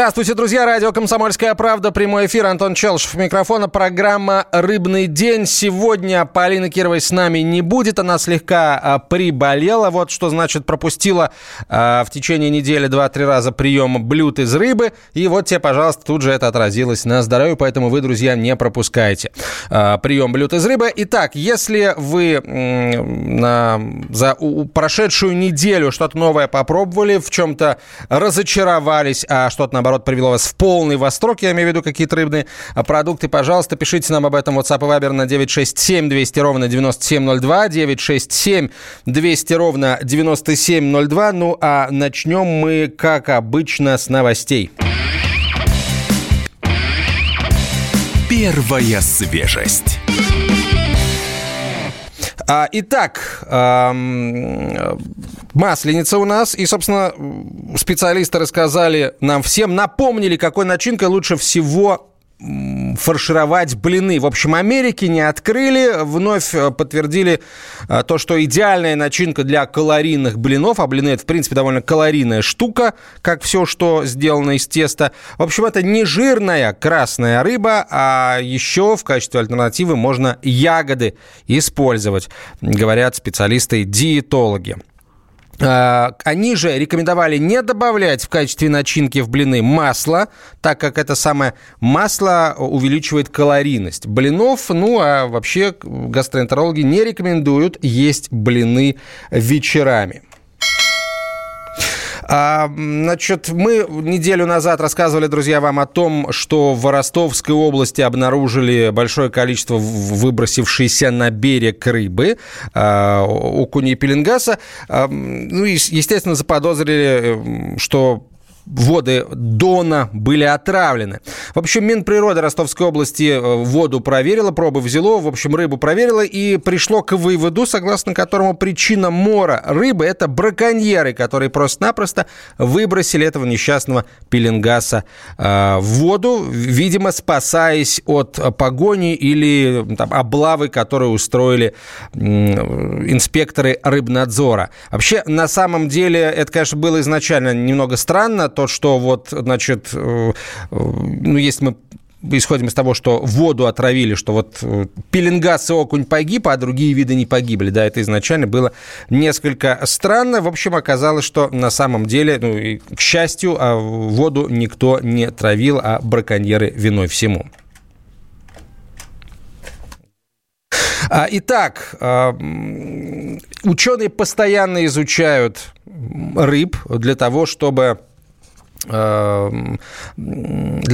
Здравствуйте, друзья. Радио «Комсомольская правда». Прямой эфир. Антон Челшев. Микрофона. Программа «Рыбный день». Сегодня Полина Кировой с нами не будет. Она слегка а, приболела. Вот что значит пропустила а, в течение недели два-три раза прием блюд из рыбы. И вот тебе, пожалуйста, тут же это отразилось на здоровье. Поэтому вы, друзья, не пропускайте а, прием блюд из рыбы. Итак, если вы м, на, за у, прошедшую неделю что-то новое попробовали, в чем-то разочаровались, а что-то что наоборот, привело вас в полный восторг, я имею в виду какие-то рыбные а, продукты, пожалуйста, пишите нам об этом WhatsApp и Viber на 967 200 ровно 9702, 967 200 ровно 9702. Ну, а начнем мы, как обычно, с новостей. Первая свежесть. А, итак, Масленица у нас. И, собственно, специалисты рассказали нам всем, напомнили, какой начинкой лучше всего фаршировать блины. В общем, Америки не открыли, вновь э, подтвердили э, то, что идеальная начинка для калорийных блинов, а блины это, в принципе, довольно калорийная штука, как все, что сделано из теста. В общем, это не жирная красная рыба, а еще в качестве альтернативы можно ягоды использовать, говорят специалисты-диетологи. Они же рекомендовали не добавлять в качестве начинки в блины масло, так как это самое масло увеличивает калорийность блинов. Ну, а вообще гастроэнтерологи не рекомендуют есть блины вечерами. А, значит, мы неделю назад рассказывали, друзья, вам о том, что в Ростовской области обнаружили большое количество выбросившейся на берег рыбы, а, окуни пеленгаса. А, ну, и, естественно, заподозрили, что воды Дона были отравлены. В общем, Минприроды Ростовской области э, воду проверила, пробы взяло, в общем, рыбу проверила и пришло к выводу, согласно которому причина мора рыбы – это браконьеры, которые просто-напросто выбросили этого несчастного пеленгаса э, в воду, видимо, спасаясь от погони или там, облавы, которые устроили э, инспекторы рыбнадзора. Вообще, на самом деле, это, конечно, было изначально немного странно, то, что вот, значит, э, э, ну, если мы исходим из того, что воду отравили, что вот э, пеленгас и окунь погиб, а другие виды не погибли. Да, это изначально было несколько странно. В общем, оказалось, что на самом деле, ну, и, к счастью, а воду никто не травил, а браконьеры виной всему. А, итак, ученые постоянно изучают рыб для того, чтобы для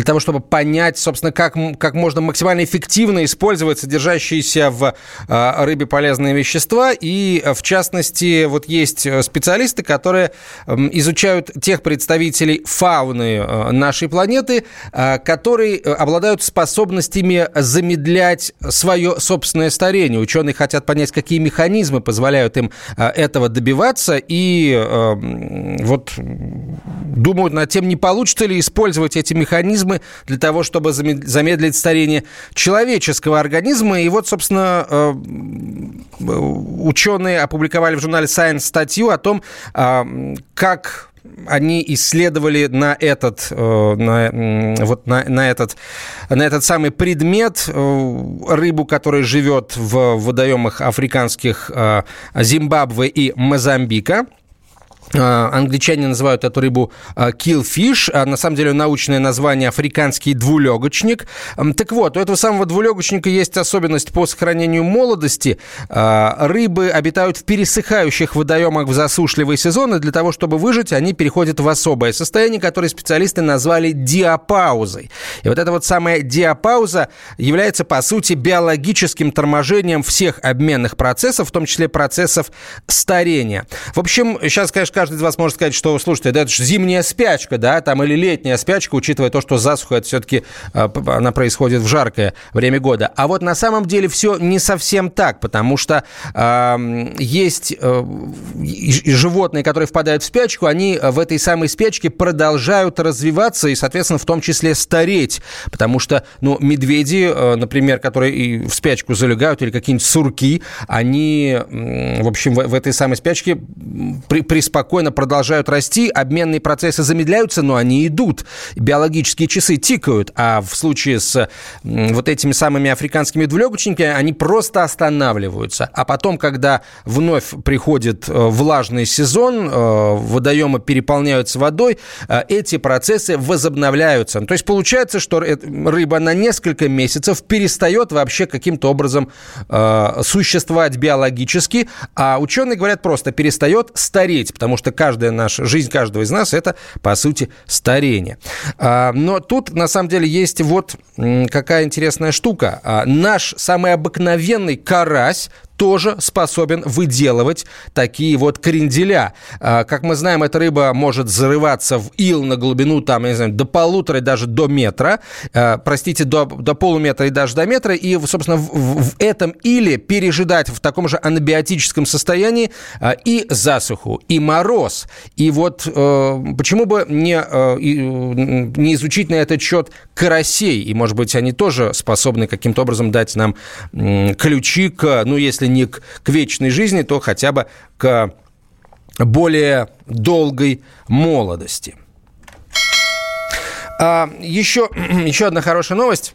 того, чтобы понять, собственно, как, как можно максимально эффективно использовать содержащиеся в э, рыбе полезные вещества. И, в частности, вот есть специалисты, которые эм, изучают тех представителей фауны э, нашей планеты, э, которые обладают способностями замедлять свое собственное старение. Ученые хотят понять, какие механизмы позволяют им этого добиваться. И эм, вот думают над тем, не получится ли использовать эти механизмы для того, чтобы замедлить старение человеческого организма. И вот, собственно, э, ученые опубликовали в журнале Science статью о том, э, как они исследовали на этот, э, на, вот на, на, этот, на этот самый предмет рыбу, которая живет в водоемах африканских Зимбабве и Мозамбика. А, англичане называют эту рыбу а, killfish, а на самом деле научное название африканский двулегочник. Так вот, у этого самого двулегочника есть особенность по сохранению молодости. А, рыбы обитают в пересыхающих водоемах в засушливый сезон, и для того, чтобы выжить, они переходят в особое состояние, которое специалисты назвали диапаузой. И вот эта вот самая диапауза является, по сути, биологическим торможением всех обменных процессов, в том числе процессов старения. В общем, сейчас, конечно, каждый из вас может сказать, что, слушайте, да, это же зимняя спячка, да, там, или летняя спячка, учитывая то, что засуха, это все-таки а, она происходит в жаркое время года. А вот на самом деле все не совсем так, потому что э, есть э, животные, которые впадают в спячку, они в этой самой спячке продолжают развиваться и, соответственно, в том числе стареть, потому что, ну, медведи, э, например, которые и в спячку залегают, или какие-нибудь сурки, они, в общем, в, в этой самой спячке при, приспокойно спокойно продолжают расти, обменные процессы замедляются, но они идут. Биологические часы тикают, а в случае с вот этими самыми африканскими двулегочниками они просто останавливаются. А потом, когда вновь приходит э, влажный сезон, э, водоемы переполняются водой, э, эти процессы возобновляются. То есть получается, что рыба на несколько месяцев перестает вообще каким-то образом существовать биологически, а ученые говорят просто перестает стареть, потому что каждая наша жизнь каждого из нас это по сути старение. Но тут на самом деле есть вот какая интересная штука. Наш самый обыкновенный карась тоже способен выделывать такие вот кренделя. А, как мы знаем, эта рыба может зарываться в ил на глубину там, я не знаю, до полутора даже до метра, а, простите, до, до полуметра и даже до метра, и, собственно, в, в этом иле пережидать в таком же анабиотическом состоянии а, и засуху, и мороз. И вот э, почему бы не, э, не изучить на этот счет карасей, и, может быть, они тоже способны каким-то образом дать нам ключи к, ну, если если не к, к вечной жизни, то хотя бы к более долгой молодости. А, еще, еще одна хорошая новость.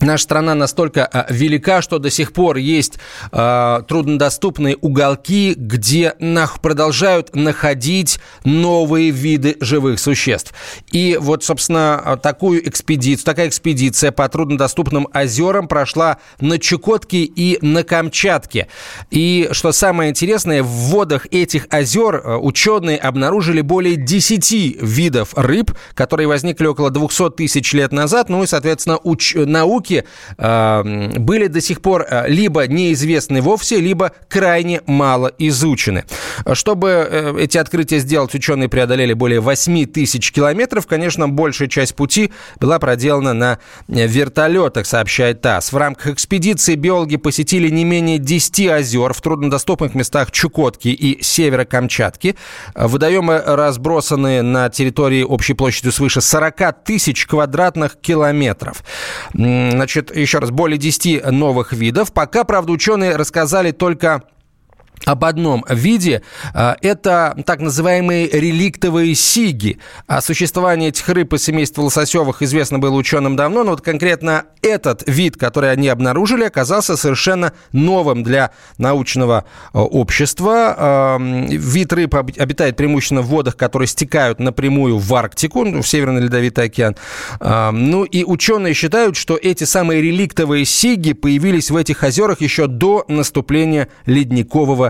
Наша страна настолько а, велика, что до сих пор есть э, труднодоступные уголки, где нах продолжают находить новые виды живых существ. И вот, собственно, такую экспедицию, такая экспедиция по труднодоступным озерам прошла на Чукотке и на Камчатке. И что самое интересное, в водах этих озер ученые обнаружили более 10 видов рыб, которые возникли около 200 тысяч лет назад. Ну и, соответственно, науки науки э, были до сих пор э, либо неизвестны вовсе, либо крайне мало изучены. Чтобы э, эти открытия сделать, ученые преодолели более 8 тысяч километров. Конечно, большая часть пути была проделана на вертолетах, сообщает ТАСС. В рамках экспедиции биологи посетили не менее 10 озер в труднодоступных местах Чукотки и севера Камчатки. Водоемы разбросаны на территории общей площадью свыше 40 тысяч квадратных километров. Значит, еще раз, более 10 новых видов. Пока, правда, ученые рассказали только об одном виде. А, это так называемые реликтовые сиги. О существовании этих рыб из семейства лососевых известно было ученым давно, но вот конкретно этот вид, который они обнаружили, оказался совершенно новым для научного а, общества. А, вид рыб обитает преимущественно в водах, которые стекают напрямую в Арктику, в Северный Ледовитый океан. Ну и ученые считают, что эти самые реликтовые сиги появились в этих озерах еще до наступления ледникового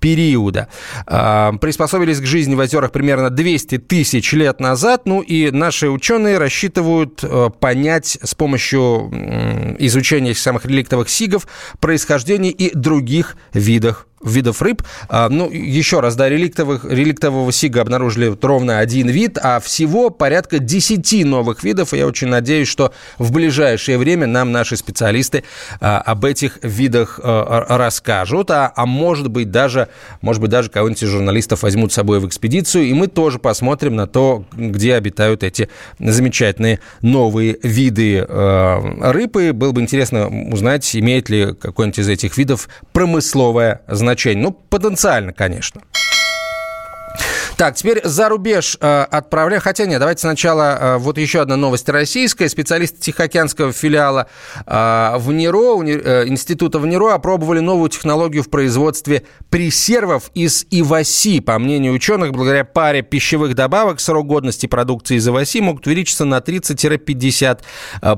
периода. А, приспособились к жизни в озерах примерно 200 тысяч лет назад. Ну и наши ученые рассчитывают э, понять с помощью изучения самых реликтовых сигов происхождение и других видов видов рыб. А, ну, еще раз, да, реликтовых, реликтового сига обнаружили ровно один вид, а всего порядка 10 новых видов. И я очень надеюсь, что в ближайшее время нам наши специалисты а, об этих видах а, расскажут. А, а может быть, даже, может быть, даже кого-нибудь из журналистов возьмут с собой в экспедицию, и мы тоже посмотрим на то, где обитают эти замечательные новые виды рыб. И было бы интересно узнать, имеет ли какой-нибудь из этих видов промысловое значение. Ну, потенциально, конечно. Так, теперь за рубеж э, отправляем. Хотя нет, давайте сначала э, вот еще одна новость российская. Специалисты Тихоокеанского филиала э, в НИРО, уни, э, института в НИРО опробовали новую технологию в производстве пресервов из иваси. По мнению ученых, благодаря паре пищевых добавок срок годности продукции из иваси могут увеличиться на 30-50%.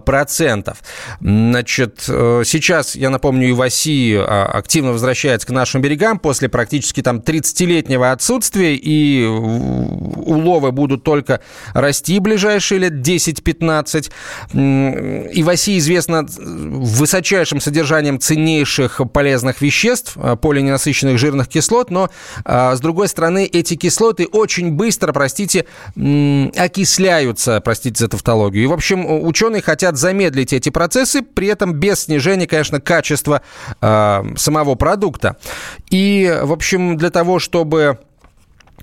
Процентов. Значит, э, сейчас, я напомню, иваси э, активно возвращается к нашим берегам после практически там 30-летнего отсутствия и уловы будут только расти ближайшие лет 10-15. И в России известно высочайшим содержанием ценнейших полезных веществ, а, полиненасыщенных жирных кислот, но, а, с другой стороны, эти кислоты очень быстро, простите, окисляются, простите за тавтологию. И, в общем, ученые хотят замедлить эти процессы, при этом без снижения, конечно, качества а, самого продукта. И, в общем, для того, чтобы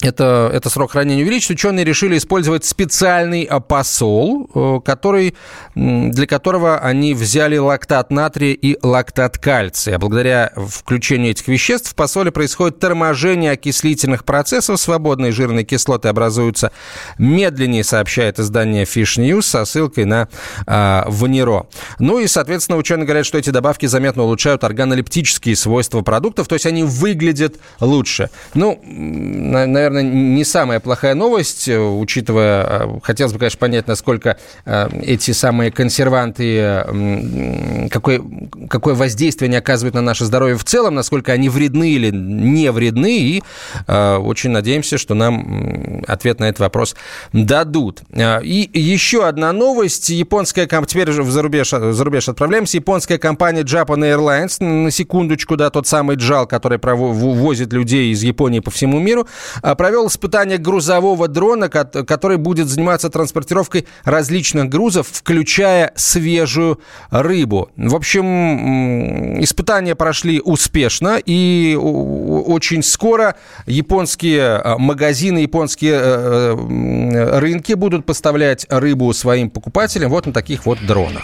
это, это срок хранения увеличить, ученые решили использовать специальный а, посол, э, который, для которого они взяли лактат натрия и лактат кальция. Благодаря включению этих веществ в посоле происходит торможение окислительных процессов, свободные жирные кислоты образуются медленнее, сообщает издание Fish News со ссылкой на э, Ванеро. Ну и, соответственно, ученые говорят, что эти добавки заметно улучшают органолептические свойства продуктов, то есть они выглядят лучше. Ну, наверное, наверное, не самая плохая новость, э, учитывая, э, хотелось бы, конечно, понять, насколько э, эти самые консерванты, какое, какое воздействие они оказывают на наше здоровье в целом, насколько они вредны или не вредны, и очень надеемся, что нам ответ на этот вопрос дадут. И еще одна новость. Японская компания, теперь в зарубеж, в зарубеж отправляемся, японская компания Japan Airlines, на секундочку, да, тот самый JAL, который возит людей из Японии по всему миру, провел испытание грузового дрона, который будет заниматься транспортировкой различных грузов, включая свежую рыбу. В общем, испытания прошли успешно, и очень скоро японские э, магазины, японские э, э, рынки будут поставлять рыбу своим покупателям вот на таких вот дронах.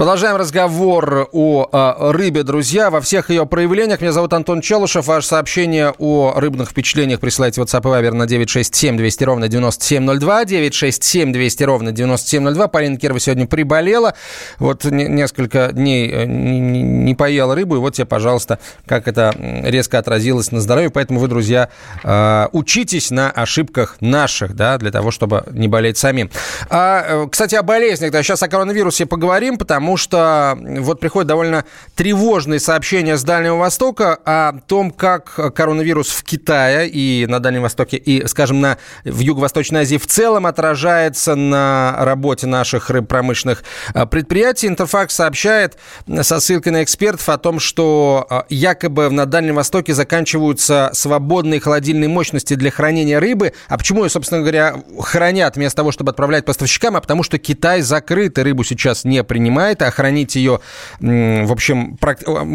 Продолжаем разговор о, о рыбе, друзья, во всех ее проявлениях. Меня зовут Антон Челушев. Ваше сообщение о рыбных впечатлениях присылайте в WhatsApp и Viber на 967 200 ровно 9702. 967 200 ровно 9702. Полина Кирова сегодня приболела. Вот несколько дней э, не, поела рыбу. И вот тебе, пожалуйста, как это резко отразилось на здоровье. Поэтому вы, друзья, э, учитесь на ошибках наших, да, для того, чтобы не болеть самим. А, э, кстати, о болезнях. Да, сейчас о коронавирусе поговорим, потому потому что вот приходят довольно тревожные сообщения с Дальнего Востока о том, как коронавирус в Китае и на Дальнем Востоке, и, скажем, на, в Юго-Восточной Азии в целом отражается на работе наших рыбпромышленных а, предприятий. Интерфакс сообщает со ссылкой на экспертов о том, что а, якобы на Дальнем Востоке заканчиваются свободные холодильные мощности для хранения рыбы. А почему собственно говоря, хранят вместо того, чтобы отправлять поставщикам? А потому что Китай закрыт, и рыбу сейчас не принимает это, охранить ее, в общем,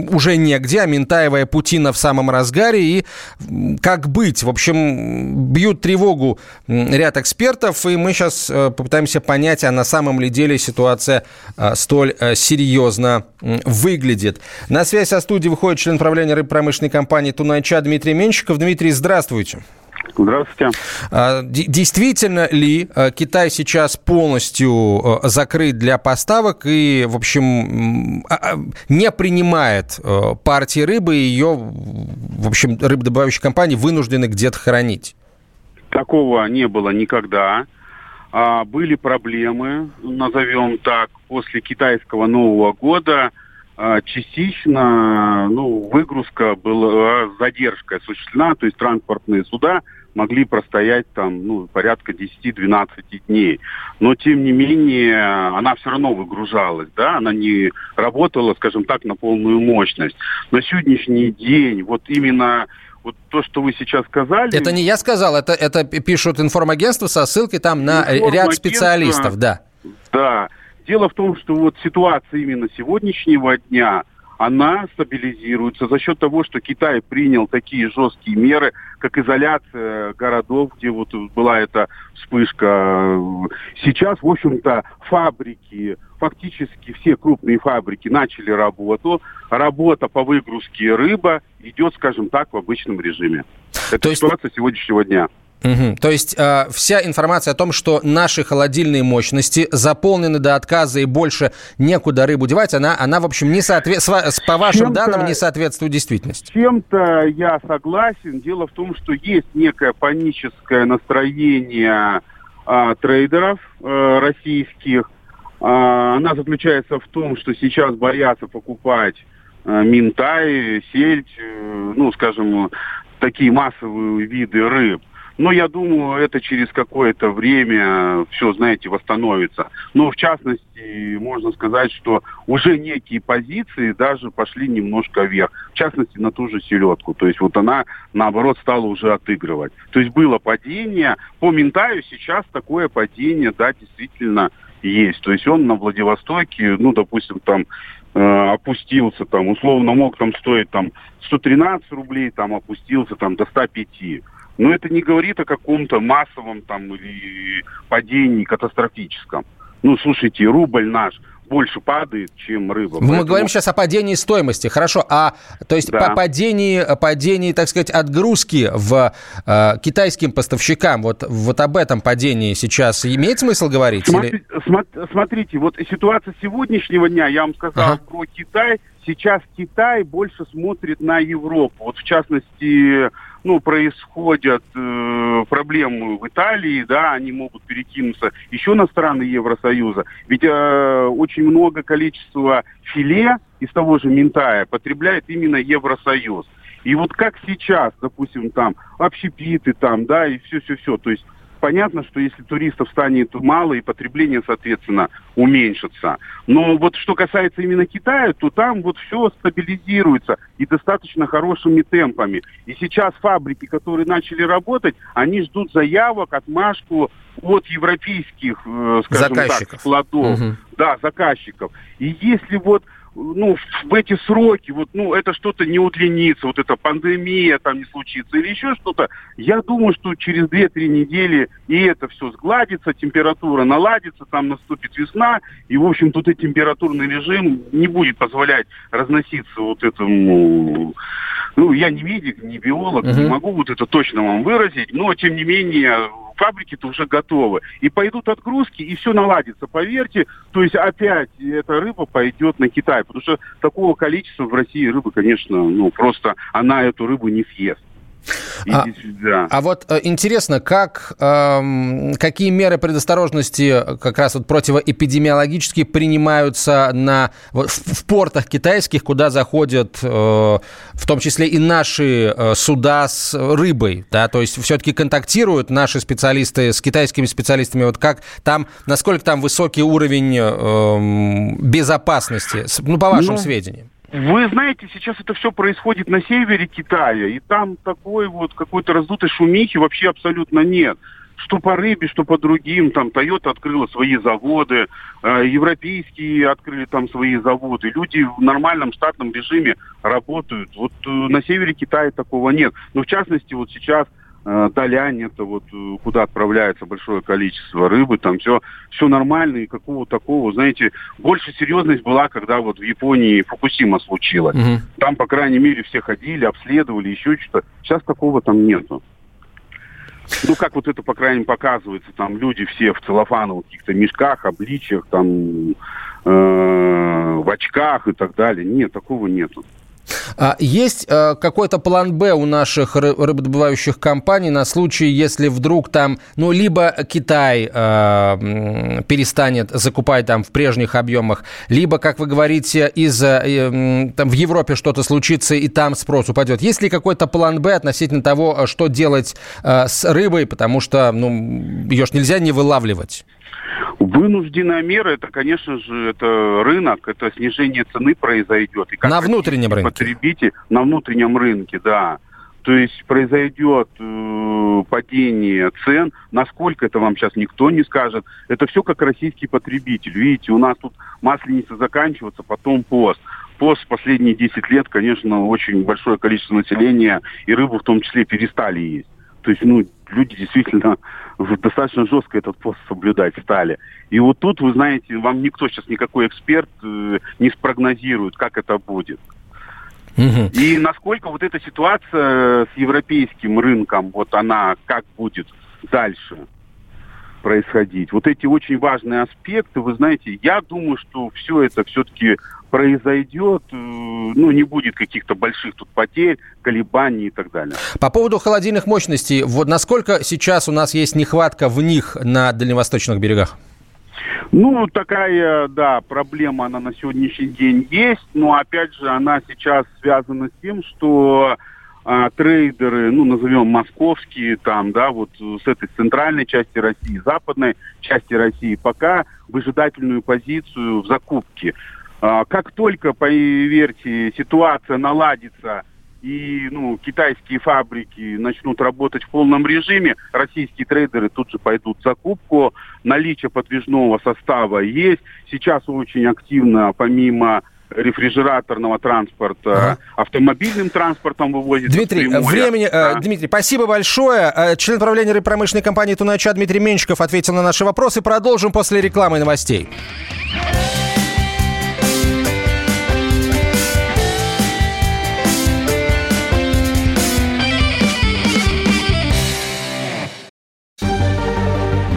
уже негде, а Ментаева Путина в самом разгаре, и как быть? В общем, бьют тревогу ряд экспертов, и мы сейчас э, попытаемся понять, а на самом ли деле ситуация э, столь э, серьезно выглядит. На связь со студией выходит член правления рыбпромышленной компании «Тунайча» Дмитрий Менщиков. Дмитрий, здравствуйте. Здравствуйте. А, действительно ли а, Китай сейчас полностью а, закрыт для поставок и, в общем, не принимает партии рыбы и ее, в общем, рыбодобывающие компании вынуждены где-то хранить? Такого не было никогда. Были проблемы, назовем так, после китайского Нового года – частично ну, выгрузка была, задержка осуществлена, то есть транспортные суда могли простоять там, ну, порядка 10-12 дней. Но, тем не менее, она все равно выгружалась, да, она не работала, скажем так, на полную мощность. На сегодняшний день вот именно вот то, что вы сейчас сказали... Это не я сказал, это, это пишут информагентство со ссылкой там на ряд специалистов, да. Да. Дело в том, что вот ситуация именно сегодняшнего дня, она стабилизируется за счет того, что Китай принял такие жесткие меры, как изоляция городов, где вот была эта вспышка. Сейчас, в общем-то, фабрики, фактически все крупные фабрики начали работу. Работа по выгрузке рыба идет, скажем так, в обычном режиме. Это То есть... ситуация сегодняшнего дня. Угу. То есть э, вся информация о том, что наши холодильные мощности заполнены до отказа и больше некуда рыбу девать, она, она в общем, не соответствует, по вашим данным, не соответствует действительности. Чем-то я согласен. Дело в том, что есть некое паническое настроение э, трейдеров э, российских. Э, она заключается в том, что сейчас боятся покупать э, минтай, сельдь, э, ну, скажем, такие массовые виды рыб. Но я думаю, это через какое-то время все, знаете, восстановится. Но в частности, можно сказать, что уже некие позиции даже пошли немножко вверх. В частности, на ту же селедку. То есть вот она, наоборот, стала уже отыгрывать. То есть было падение. По Ментаю сейчас такое падение, да, действительно есть. То есть он на Владивостоке, ну, допустим, там э, опустился, там, условно мог там стоить там 113 рублей, там опустился там до 105. Но это не говорит о каком-то массовом там или падении катастрофическом. Ну, слушайте, рубль наш больше падает, чем рыба. Мы Поэтому... говорим сейчас о падении стоимости, хорошо. А то есть да. по падении, падении, так сказать, отгрузки в э, китайским поставщикам, вот, вот об этом падении сейчас имеет смысл говорить? Смотри, или... Смотрите, вот ситуация сегодняшнего дня, я вам сказал ага. про Китай. Сейчас Китай больше смотрит на Европу. Вот в частности ну, происходят э, проблемы в Италии, да, они могут перекинуться еще на страны Евросоюза. Ведь э, очень много количества филе из того же Ментая потребляет именно Евросоюз. И вот как сейчас, допустим, там общепиты там, да, и все-все-все, то есть понятно, что если туристов станет мало, и потребление, соответственно, уменьшится. Но вот что касается именно Китая, то там вот все стабилизируется и достаточно хорошими темпами. И сейчас фабрики, которые начали работать, они ждут заявок, отмашку от европейских, э, скажем заказчиков. так, складов. Угу. Да, заказчиков. И если вот ну, в эти сроки, вот, ну, это что-то не удлинится, вот эта пандемия там не случится или еще что-то, я думаю, что через 2-3 недели и это все сгладится, температура наладится, там наступит весна, и, в общем, тут и температурный режим не будет позволять разноситься вот этому... Ну, я не медик, не биолог, uh-huh. не могу вот это точно вам выразить, но, тем не менее, фабрики-то уже готовы. И пойдут отгрузки, и все наладится, поверьте. То есть опять эта рыба пойдет на Китай, потому что такого количества в России рыбы, конечно, ну просто она эту рыбу не съест. А, да. а вот э, интересно, как, э, какие меры предосторожности как раз вот противоэпидемиологические принимаются на, в, в портах китайских, куда заходят э, в том числе и наши э, суда с рыбой, да, то есть все-таки контактируют наши специалисты с китайскими специалистами, вот как там, насколько там высокий уровень э, безопасности, ну, по вашим ну, сведениям? Вы знаете, сейчас это все происходит на севере Китая, и там такой вот какой-то раздутой шумихи вообще абсолютно нет. Что по рыбе, что по другим, там Toyota открыла свои заводы, э, европейские открыли там свои заводы. Люди в нормальном штатном режиме работают. Вот э, на севере Китая такого нет. Но в частности вот сейчас Далянь, это вот э, куда отправляется большое количество рыбы, там все, все нормально, и какого такого, знаете, больше серьезность была, когда вот в Японии Фукусима случилось. Угу. Там, по крайней мере, все ходили, обследовали, еще что-то. Сейчас такого там нету. Ну, как вот это, по крайней мере, показывается, там люди все в целлофановых каких-то мешках, обличиях, там, э, в очках и так далее. Нет, такого нету. А есть э, какой-то план Б у наших рыбодобывающих компаний на случай, если вдруг там, ну, либо Китай э, перестанет закупать там в прежних объемах, либо, как вы говорите, из э, там в Европе что-то случится и там спрос упадет. Есть ли какой-то план Б относительно того, что делать э, с рыбой, потому что, ну, ее ж нельзя не вылавливать? Вынужденная мера, это, конечно же, это рынок, это снижение цены произойдет. И на внутреннем рынке? Потребитель, на внутреннем рынке, да. То есть произойдет э, падение цен. Насколько это вам сейчас никто не скажет. Это все как российский потребитель. Видите, у нас тут масленица заканчивается, потом пост. пост последние 10 лет, конечно, очень большое количество населения и рыбу в том числе перестали есть. То есть, ну, люди действительно достаточно жестко этот пост соблюдать стали. И вот тут, вы знаете, вам никто сейчас, никакой эксперт э, не спрогнозирует, как это будет. Угу. И насколько вот эта ситуация с европейским рынком, вот она как будет дальше происходить. Вот эти очень важные аспекты, вы знаете, я думаю, что все это все-таки произойдет, э, ну, не будет каких-то больших тут потерь, колебаний и так далее. По поводу холодильных мощностей, вот насколько сейчас у нас есть нехватка в них на дальневосточных берегах? Ну, такая, да, проблема, она на сегодняшний день есть, но, опять же, она сейчас связана с тем, что а, трейдеры, ну, назовем московские, там, да, вот с этой центральной части России, западной части России, пока выжидательную позицию в закупке. А, как только, поверьте, ситуация наладится и ну, китайские фабрики начнут работать в полном режиме, российские трейдеры тут же пойдут в закупку. Наличие подвижного состава есть. Сейчас очень активно, помимо рефрижераторного транспорта, ага. автомобильным транспортом вывозит. Дмитрий, времени, э, да. Дмитрий, спасибо большое. Э, член правления промышленной компании Тунача Дмитрий Менчиков ответил на наши вопросы. Продолжим после рекламы и новостей.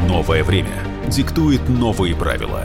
Новое время диктует новые правила.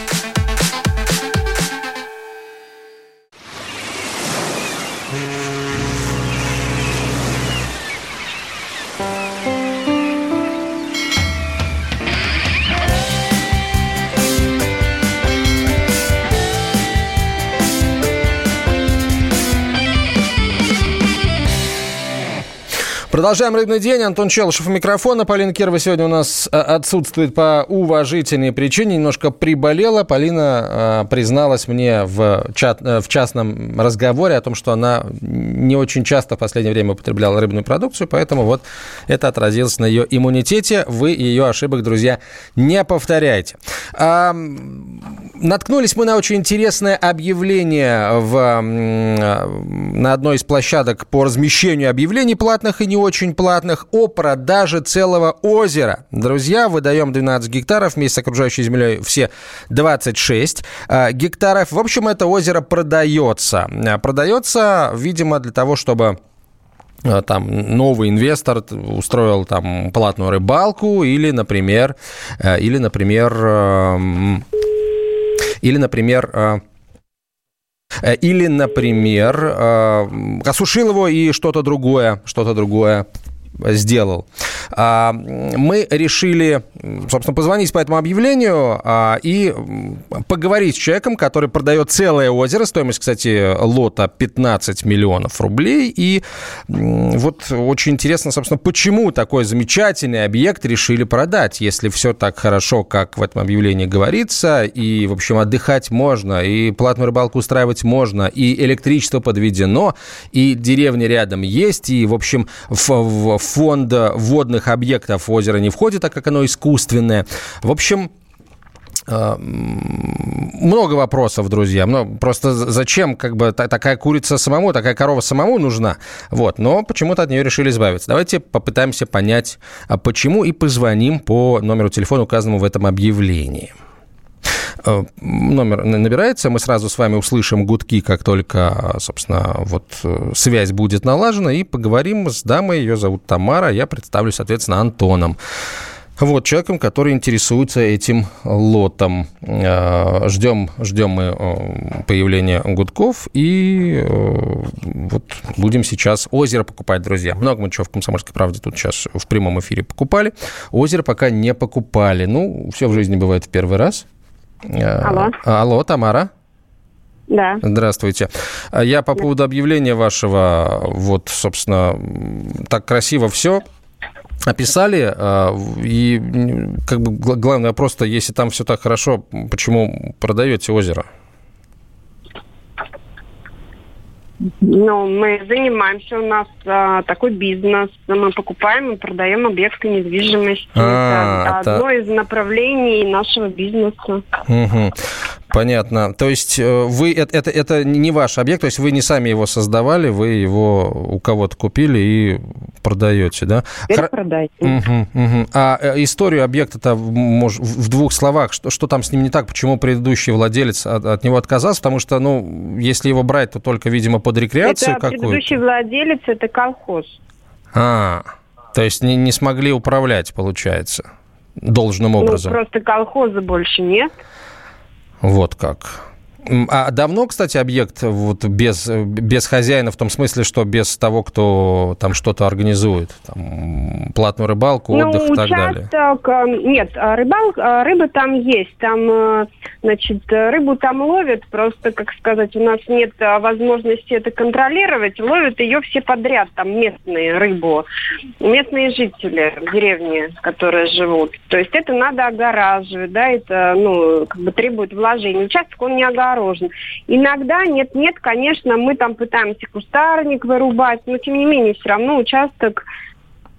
Продолжаем «Рыбный день». Антон Челышев у микрофона. Полина Кирова сегодня у нас э, отсутствует по уважительной причине. Немножко приболела. Полина э, призналась мне в, чат, э, в частном разговоре о том, что она не очень часто в последнее время употребляла рыбную продукцию, поэтому вот это отразилось на ее иммунитете. Вы ее ошибок, друзья, не повторяйте. А, наткнулись мы на очень интересное объявление в, на одной из площадок по размещению объявлений платных и не очень платных о продаже целого озера. Друзья, выдаем 12 гектаров вместе с окружающей землей все 26 э, гектаров. В общем, это озеро продается. Э, продается, видимо, для того, чтобы э, там новый инвестор устроил там платную рыбалку или, например, или, например, или, например, Э, или, например, э, осушил его и что-то другое, что-то другое сделал. А, мы решили, собственно, позвонить по этому объявлению а, и поговорить с человеком, который продает целое озеро. Стоимость, кстати, лота 15 миллионов рублей. И вот очень интересно, собственно, почему такой замечательный объект решили продать, если все так хорошо, как в этом объявлении говорится, и, в общем, отдыхать можно, и платную рыбалку устраивать можно, и электричество подведено, и деревня рядом есть, и, в общем, в, в фонд водных объектов озера не входит, так как оно искусственное. В общем, э, много вопросов, друзья. Просто зачем как бы такая курица самому, такая корова самому нужна? Вот. Но почему-то от нее решили избавиться. Давайте попытаемся понять, а почему, и позвоним по номеру телефона, указанному в этом объявлении. Э, номер набирается, мы сразу с вами услышим гудки, как только, собственно, вот э, связь будет налажена, и поговорим с дамой, ее зовут Тамара, я представлю, соответственно, Антоном. Вот, человеком, который интересуется этим лотом. Э, ждем, ждем мы появления гудков и вот будем сейчас озеро покупать, друзья. Много мы чего в «Комсомольской правде» тут сейчас в прямом эфире покупали. Озеро пока не покупали. Ну, все в жизни бывает в первый раз – Алло. Алло, Тамара. Да. Здравствуйте. Я по поводу объявления вашего, вот, собственно, так красиво все описали, и как бы главное просто, если там все так хорошо, почему продаете озеро? Ну, мы занимаемся, у нас а, такой бизнес. Мы покупаем и продаем объекты недвижимости. А, это одно из направлений нашего бизнеса. Угу. Понятно. То есть э, вы это, это, это не ваш объект, то есть вы не сами его создавали, вы его у кого-то купили и продаете, да? Хор... продаете. Угу, угу. А э, историю объекта-то может, в двух словах, что, что там с ним не так, почему предыдущий владелец от, от него отказался? Потому что, ну, если его брать, то только, видимо, под рекреацию это какую-то. Предыдущий владелец это колхоз. А, то есть не, не смогли управлять, получается, должным ну, образом. Ну, просто колхоза больше нет. Вот как. А давно, кстати, объект вот без, без хозяина, в том смысле, что без того, кто там что-то организует? Там, платную рыбалку, ну, отдых и так далее? Э, нет, а рыбал, а рыба там есть. Там, э, значит, рыбу там ловят, просто, как сказать, у нас нет э, возможности это контролировать. Ловят ее все подряд, там местные рыбу. Местные жители в деревне, которые живут. То есть это надо огораживать, да, это, ну, как бы требует вложений. Участок он не огораживает осторожен. Иногда нет-нет, конечно, мы там пытаемся кустарник вырубать, но тем не менее все равно участок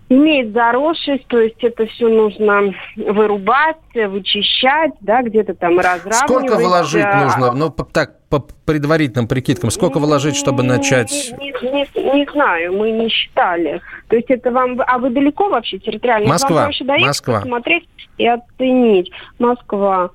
имеет заросшесть, то есть это все нужно вырубать, вычищать, да, где-то там разравнивать. Сколько вложить нужно? Ну, так, по предварительным прикидкам, сколько вложить, чтобы начать? Не, не, не знаю, мы не считали. То есть это вам... А вы далеко вообще территориально? Москва. Вам проще доехать, Москва. посмотреть и оценить. Москва.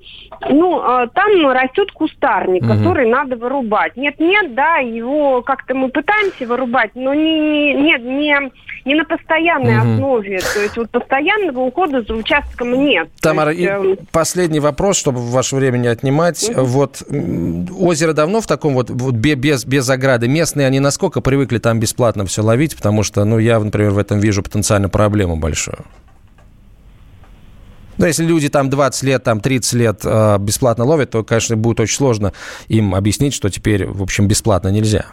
Ну, а, там растет кустарник, угу. который надо вырубать. Нет-нет, да, его как-то мы пытаемся вырубать, но не, нет, не, не на постоянной угу. основе. То есть вот постоянного ухода за участком нет. Тамара, есть, и э... последний вопрос, чтобы ваше время не отнимать. Угу. Вот озеро давно в таком вот, вот без, без ограды. Местные, они насколько привыкли там бесплатно все ловить? Потому что, ну, я, например, в этом вижу потенциально проблему большую. Ну, если люди там 20 лет, там 30 лет э, бесплатно ловят, то, конечно, будет очень сложно им объяснить, что теперь, в общем, бесплатно нельзя.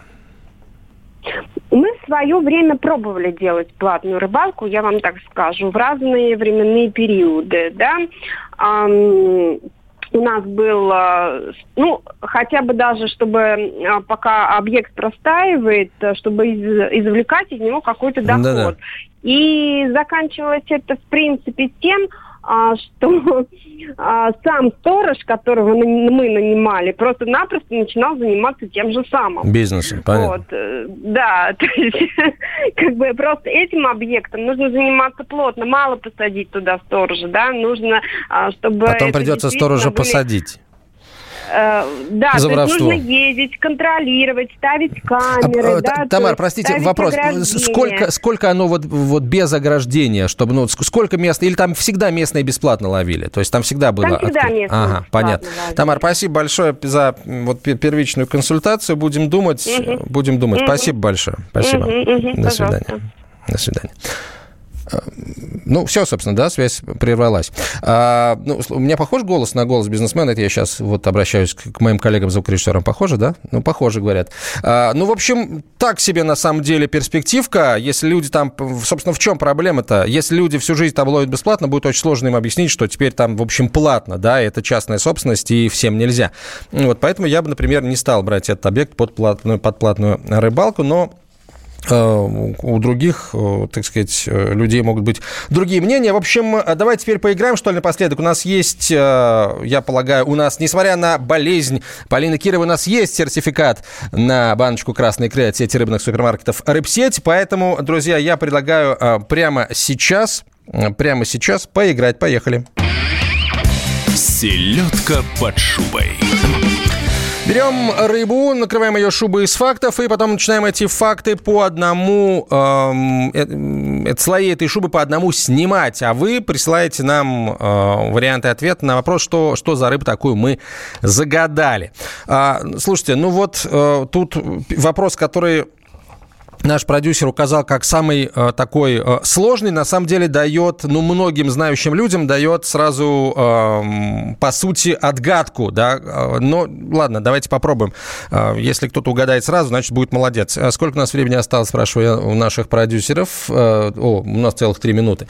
Мы в свое время пробовали делать платную рыбалку, я вам так скажу, в разные временные периоды, да. У нас был, э, ну, хотя бы даже, чтобы э, пока объект простаивает, э, чтобы извлекать из него какой-то доход. Да-да. И заканчивалось это, в принципе, тем, что а, сам сторож, которого мы нанимали, просто-напросто начинал заниматься тем же самым. Бизнесом, понятно. Вот, э, да, то есть как бы просто этим объектом нужно заниматься плотно, мало посадить туда сторожа, да, нужно, а, чтобы... Потом придется сторожа были... посадить. Э, да, за то нужно ездить, контролировать, ставить камеры. А, да, Тамар, простите, вопрос. Сколько, сколько оно вот, вот без ограждения, чтобы, ну, сколько мест, или там всегда местные бесплатно ловили? То есть там всегда было... Там всегда местные Ага, понятно. Ловили. Тамар, спасибо большое за вот первичную консультацию. Будем думать, угу. будем думать. Угу. Спасибо большое. Спасибо. Угу, угу, До свидания. До свидания. Ну, все, собственно, да, связь прервалась. А, ну, у меня похож голос на голос бизнесмена? Это я сейчас вот обращаюсь к, к моим коллегам-звукорежиссерам. Похоже, да? Ну, похоже, говорят. А, ну, в общем, так себе на самом деле перспективка. Если люди там... Собственно, в чем проблема-то? Если люди всю жизнь там ловят бесплатно, будет очень сложно им объяснить, что теперь там, в общем, платно, да, это частная собственность, и всем нельзя. Вот, поэтому я бы, например, не стал брать этот объект под платную, под платную рыбалку, но у других, э, так сказать, э, людей могут быть другие мнения. В общем, давайте теперь поиграем, что ли, напоследок. У нас есть, я полагаю, у нас, несмотря на болезнь Полины Кировой, у нас есть сертификат на баночку красной икры от сети рыбных супермаркетов «Рыбсеть». Поэтому, друзья, я предлагаю прямо сейчас, прямо сейчас поиграть. Поехали. Селедка под шубой. Берем рыбу, накрываем ее шубой из фактов, и потом начинаем эти факты по одному, эм, э, э, слои этой шубы по одному снимать. А вы присылаете нам э, варианты ответа на вопрос, что, что за рыбу такую мы загадали. А, слушайте, ну вот э, тут вопрос, который наш продюсер указал как самый э, такой э, сложный, на самом деле дает, ну, многим знающим людям дает сразу, э, по сути, отгадку, да, э, но ладно, давайте попробуем. Э, если кто-то угадает сразу, значит, будет молодец. А сколько у нас времени осталось, спрашиваю я у наших продюсеров? Э, о, у нас целых три минуты.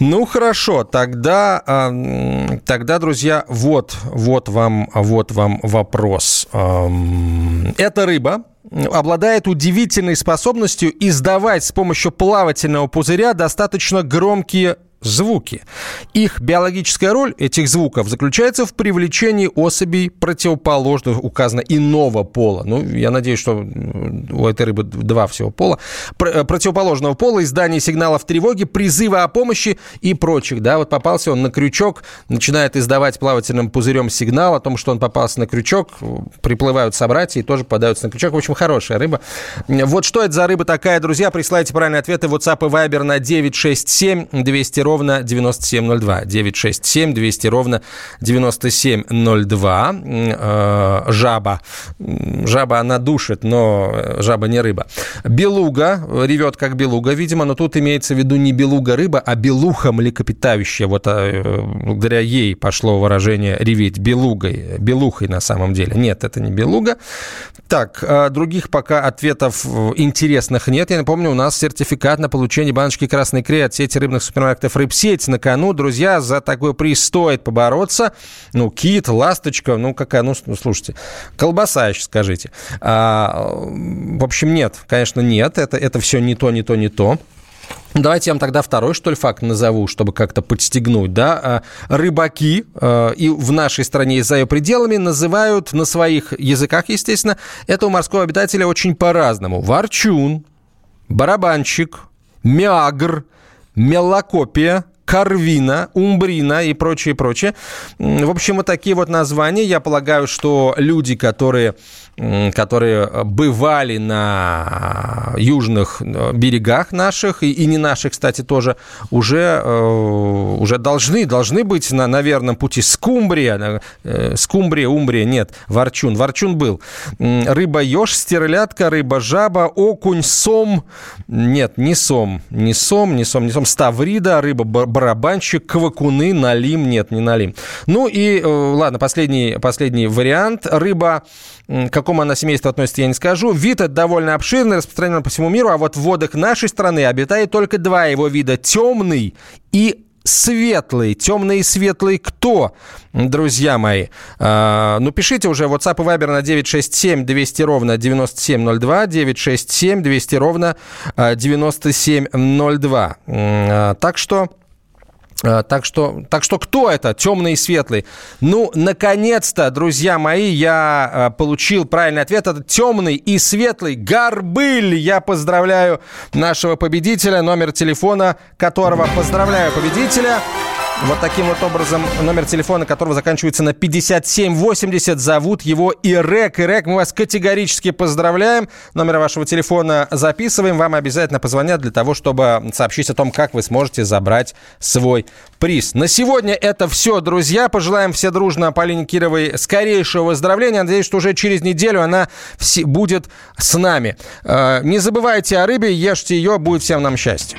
Ну, хорошо, тогда, э, тогда, друзья, вот, вот вам, вот вам вопрос. Э, это рыба, обладает удивительной способностью издавать с помощью плавательного пузыря достаточно громкие звуки. Их биологическая роль этих звуков заключается в привлечении особей противоположных, указано, иного пола. Ну, я надеюсь, что у этой рыбы два всего пола. Э, противоположного пола, издание сигналов тревоги, призыва о помощи и прочих. Да, вот попался он на крючок, начинает издавать плавательным пузырем сигнал о том, что он попался на крючок, приплывают собратья и тоже попадаются на крючок. В общем, хорошая рыба. Вот что это за рыба такая, друзья? Присылайте правильные ответы в WhatsApp и Viber на 967 200 ровно 9702. 967 200 ровно 9702. Э, жаба. Жаба, она душит, но жаба не рыба. Белуга. Ревет, как белуга, видимо, но тут имеется в виду не белуга рыба, а белуха млекопитающая. Вот э, благодаря ей пошло выражение реветь белугой. Белухой на самом деле. Нет, это не белуга. Так, э, других пока ответов интересных нет. Я напомню, у нас сертификат на получение баночки красной икры от сети рыбных супермаркетов «Рыбсеть» на кону. Друзья, за такой приз стоит побороться. Ну, кит, ласточка, ну, какая, ну, слушайте, колбаса еще скажите. А, в общем, нет, конечно, нет. Это, это все не то, не то, не то. Давайте я вам тогда второй, что ли, факт назову, чтобы как-то подстегнуть, да. А, рыбаки а, и в нашей стране и за ее пределами называют на своих языках, естественно, этого морского обитателя очень по-разному. Ворчун, барабанщик, мягр, мелокопия, Карвина, Умбрина и прочее, прочее. В общем, вот такие вот названия. Я полагаю, что люди, которые которые бывали на южных э, берегах наших, и, и не наших, кстати, тоже, уже, э, уже должны, должны быть на, на верном пути. Скумбрия, э, скумбрия, умбрия, нет, ворчун. Ворчун был. Рыба-еж, стерлядка, рыба-жаба, окунь, сом. Нет, не сом, не сом, не сом, не сом. Ставрида, рыба-барабанщик, квакуны, налим. Нет, не налим. Ну и, ладно, последний, последний вариант. Рыба к какому она семейству относится, я не скажу. Вид это довольно обширный, распространен по всему миру, а вот в водах нашей страны обитает только два его вида – темный и светлый. Темный и светлый кто, друзья мои? А, ну, пишите уже WhatsApp и Viber на 967 200 ровно 9702, 967 200 ровно 9702. А, так что... А, так что, так что кто это, темный и светлый? Ну, наконец-то, друзья мои, я а, получил правильный ответ. Это темный и светлый горбыль. Я поздравляю нашего победителя, номер телефона которого поздравляю победителя. Вот таким вот образом номер телефона, которого заканчивается на 5780, зовут его Ирек. Ирек, мы вас категорически поздравляем. Номер вашего телефона записываем. Вам обязательно позвонят для того, чтобы сообщить о том, как вы сможете забрать свой приз. На сегодня это все, друзья. Пожелаем все дружно Полине Кировой скорейшего выздоровления. Надеюсь, что уже через неделю она будет с нами. Э, не забывайте о рыбе, ешьте ее, будет всем нам счастье.